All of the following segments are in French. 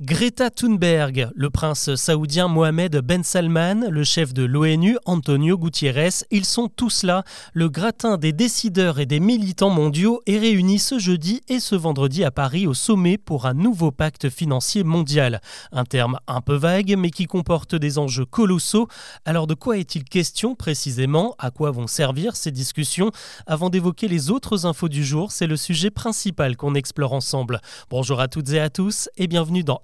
Greta Thunberg, le prince saoudien Mohamed Ben Salman, le chef de l'ONU Antonio Gutiérrez, ils sont tous là. Le gratin des décideurs et des militants mondiaux est réuni ce jeudi et ce vendredi à Paris au sommet pour un nouveau pacte financier mondial. Un terme un peu vague mais qui comporte des enjeux colossaux. Alors de quoi est-il question précisément? À quoi vont servir ces discussions? Avant d'évoquer les autres infos du jour, c'est le sujet principal qu'on explore ensemble. Bonjour à toutes et à tous et bienvenue dans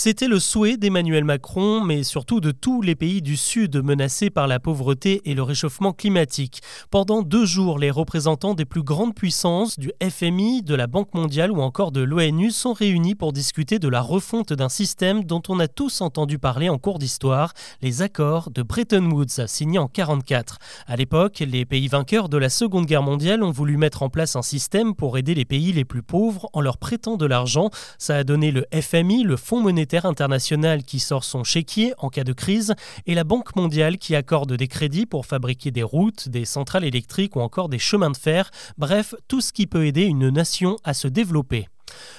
C'était le souhait d'Emmanuel Macron, mais surtout de tous les pays du Sud menacés par la pauvreté et le réchauffement climatique. Pendant deux jours, les représentants des plus grandes puissances, du FMI, de la Banque mondiale ou encore de l'ONU sont réunis pour discuter de la refonte d'un système dont on a tous entendu parler en cours d'histoire, les accords de Bretton Woods, signés en 1944. À l'époque, les pays vainqueurs de la Seconde Guerre mondiale ont voulu mettre en place un système pour aider les pays les plus pauvres en leur prêtant de l'argent. Ça a donné le FMI, le Fonds monétaire international qui sort son chéquier en cas de crise et la Banque mondiale qui accorde des crédits pour fabriquer des routes, des centrales électriques ou encore des chemins de fer, bref, tout ce qui peut aider une nation à se développer.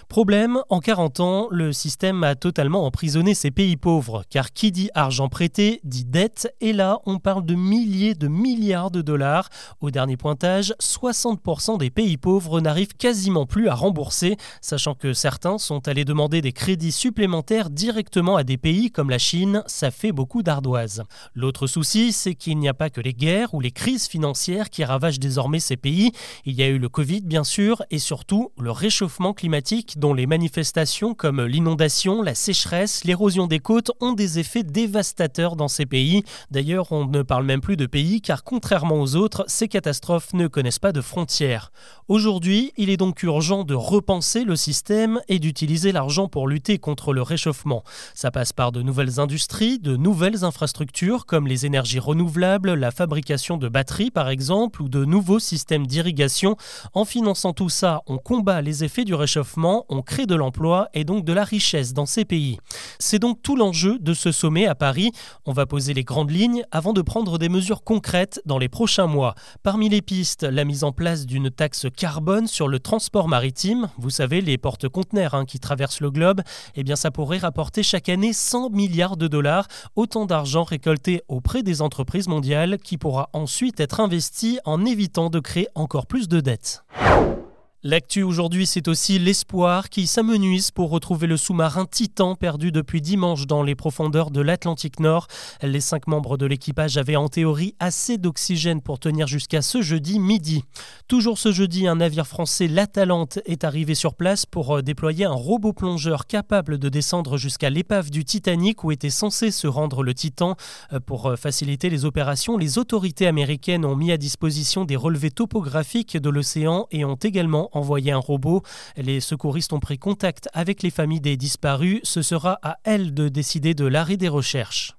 Problème, en 40 ans, le système a totalement emprisonné ces pays pauvres, car qui dit argent prêté dit dette, et là on parle de milliers de milliards de dollars. Au dernier pointage, 60% des pays pauvres n'arrivent quasiment plus à rembourser, sachant que certains sont allés demander des crédits supplémentaires directement à des pays comme la Chine, ça fait beaucoup d'ardoises. L'autre souci, c'est qu'il n'y a pas que les guerres ou les crises financières qui ravagent désormais ces pays, il y a eu le Covid bien sûr, et surtout le réchauffement climatique dont les manifestations comme l'inondation, la sécheresse, l'érosion des côtes ont des effets dévastateurs dans ces pays. D'ailleurs, on ne parle même plus de pays car contrairement aux autres, ces catastrophes ne connaissent pas de frontières. Aujourd'hui, il est donc urgent de repenser le système et d'utiliser l'argent pour lutter contre le réchauffement. Ça passe par de nouvelles industries, de nouvelles infrastructures comme les énergies renouvelables, la fabrication de batteries par exemple, ou de nouveaux systèmes d'irrigation. En finançant tout ça, on combat les effets du réchauffement on crée de l'emploi et donc de la richesse dans ces pays. C'est donc tout l'enjeu de ce sommet à Paris. On va poser les grandes lignes avant de prendre des mesures concrètes dans les prochains mois. Parmi les pistes, la mise en place d'une taxe carbone sur le transport maritime. Vous savez, les porte-conteneurs hein, qui traversent le globe, eh bien ça pourrait rapporter chaque année 100 milliards de dollars, autant d'argent récolté auprès des entreprises mondiales qui pourra ensuite être investi en évitant de créer encore plus de dettes. L'actu aujourd'hui, c'est aussi l'espoir qui s'amenuise pour retrouver le sous-marin Titan perdu depuis dimanche dans les profondeurs de l'Atlantique Nord. Les cinq membres de l'équipage avaient en théorie assez d'oxygène pour tenir jusqu'à ce jeudi midi. Toujours ce jeudi, un navire français, l'Atalante, est arrivé sur place pour euh, déployer un robot plongeur capable de descendre jusqu'à l'épave du Titanic où était censé se rendre le Titan. Euh, pour euh, faciliter les opérations, les autorités américaines ont mis à disposition des relevés topographiques de l'océan et ont également envoyer un robot. Les secouristes ont pris contact avec les familles des disparus. Ce sera à elles de décider de l'arrêt des recherches.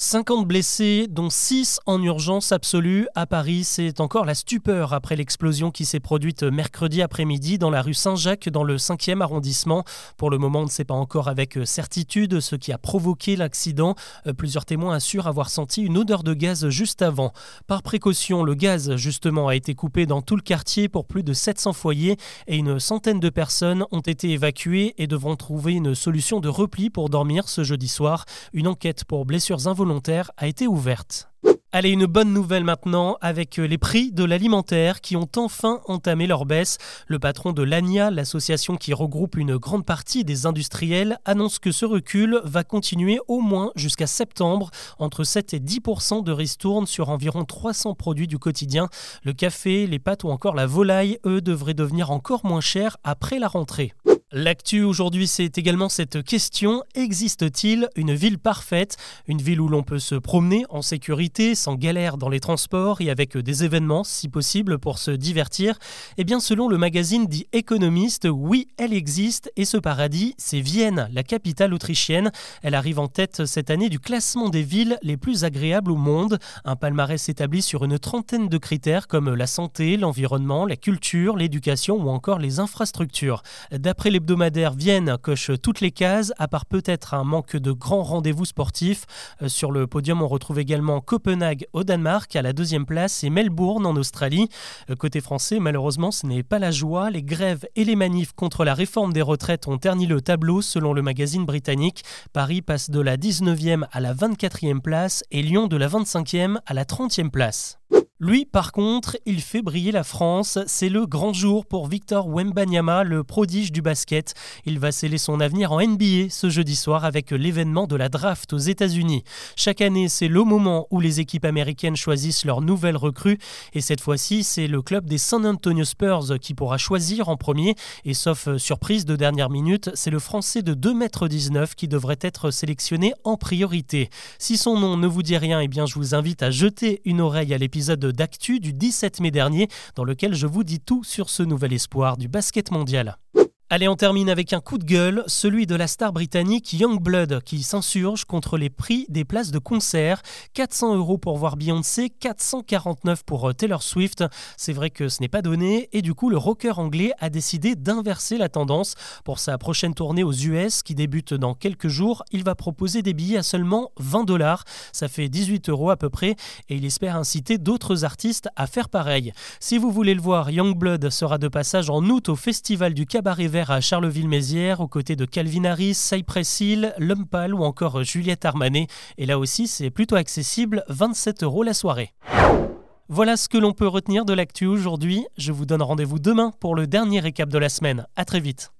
50 blessés, dont 6 en urgence absolue à Paris. C'est encore la stupeur après l'explosion qui s'est produite mercredi après-midi dans la rue Saint-Jacques, dans le 5e arrondissement. Pour le moment, on ne sait pas encore avec certitude ce qui a provoqué l'accident. Euh, plusieurs témoins assurent avoir senti une odeur de gaz juste avant. Par précaution, le gaz, justement, a été coupé dans tout le quartier pour plus de 700 foyers et une centaine de personnes ont été évacuées et devront trouver une solution de repli pour dormir ce jeudi soir. Une enquête pour blessures involontaires a été ouverte. Allez, une bonne nouvelle maintenant avec euh, les prix de l'alimentaire qui ont enfin entamé leur baisse. Le patron de l'ANIA, l'association qui regroupe une grande partie des industriels, annonce que ce recul va continuer au moins jusqu'à septembre. Entre 7 et 10% de ristournes sur environ 300 produits du quotidien. Le café, les pâtes ou encore la volaille, eux, devraient devenir encore moins chers après la rentrée. L'actu aujourd'hui, c'est également cette question existe-t-il une ville parfaite? Une ville où l'on peut se promener en sécurité, sans galère dans les transports et avec des événements, si possible, pour se divertir? Eh bien, selon le magazine dit Economist, oui, elle existe et ce paradis, c'est Vienne, la capitale autrichienne. Elle arrive en tête cette année du classement des villes les plus agréables au monde. Un palmarès établi sur une trentaine de critères comme la santé, l'environnement, la culture, l'éducation ou encore les infrastructures. D'après les l'hebdomadaire Vienne coche toutes les cases, à part peut-être un manque de grands rendez-vous sportifs. Euh, sur le podium, on retrouve également Copenhague au Danemark à la deuxième place et Melbourne en Australie. Euh, côté français, malheureusement, ce n'est pas la joie. Les grèves et les manifs contre la réforme des retraites ont terni le tableau selon le magazine britannique. Paris passe de la 19e à la 24e place et Lyon de la 25e à la 30e place. Lui, par contre, il fait briller la France. C'est le grand jour pour Victor Wembanyama, le prodige du basket. Il va sceller son avenir en NBA ce jeudi soir avec l'événement de la draft aux États-Unis. Chaque année, c'est le moment où les équipes américaines choisissent leurs nouvelles recrues. Et cette fois-ci, c'est le club des San Antonio Spurs qui pourra choisir en premier. Et sauf surprise de dernière minute, c'est le Français de 2,19 m qui devrait être sélectionné en priorité. Si son nom ne vous dit rien, eh bien, je vous invite à jeter une oreille à l'épisode d'actu du 17 mai dernier, dans lequel je vous dis tout sur ce nouvel espoir du basket mondial. Allez, on termine avec un coup de gueule, celui de la star britannique Youngblood, qui s'insurge contre les prix des places de concert. 400 euros pour voir Beyoncé, 449 pour euh, Taylor Swift. C'est vrai que ce n'est pas donné, et du coup, le rocker anglais a décidé d'inverser la tendance. Pour sa prochaine tournée aux US, qui débute dans quelques jours, il va proposer des billets à seulement 20 dollars. Ça fait 18 euros à peu près, et il espère inciter d'autres artistes à faire pareil. Si vous voulez le voir, Youngblood sera de passage en août au Festival du Cabaret Vert à Charleville-Mézières aux côtés de Calvin Harris, Cypress Hill, Lumpal ou encore Juliette Armanet. Et là aussi, c'est plutôt accessible, 27 euros la soirée. Voilà ce que l'on peut retenir de l'actu aujourd'hui. Je vous donne rendez-vous demain pour le dernier récap de la semaine. À très vite.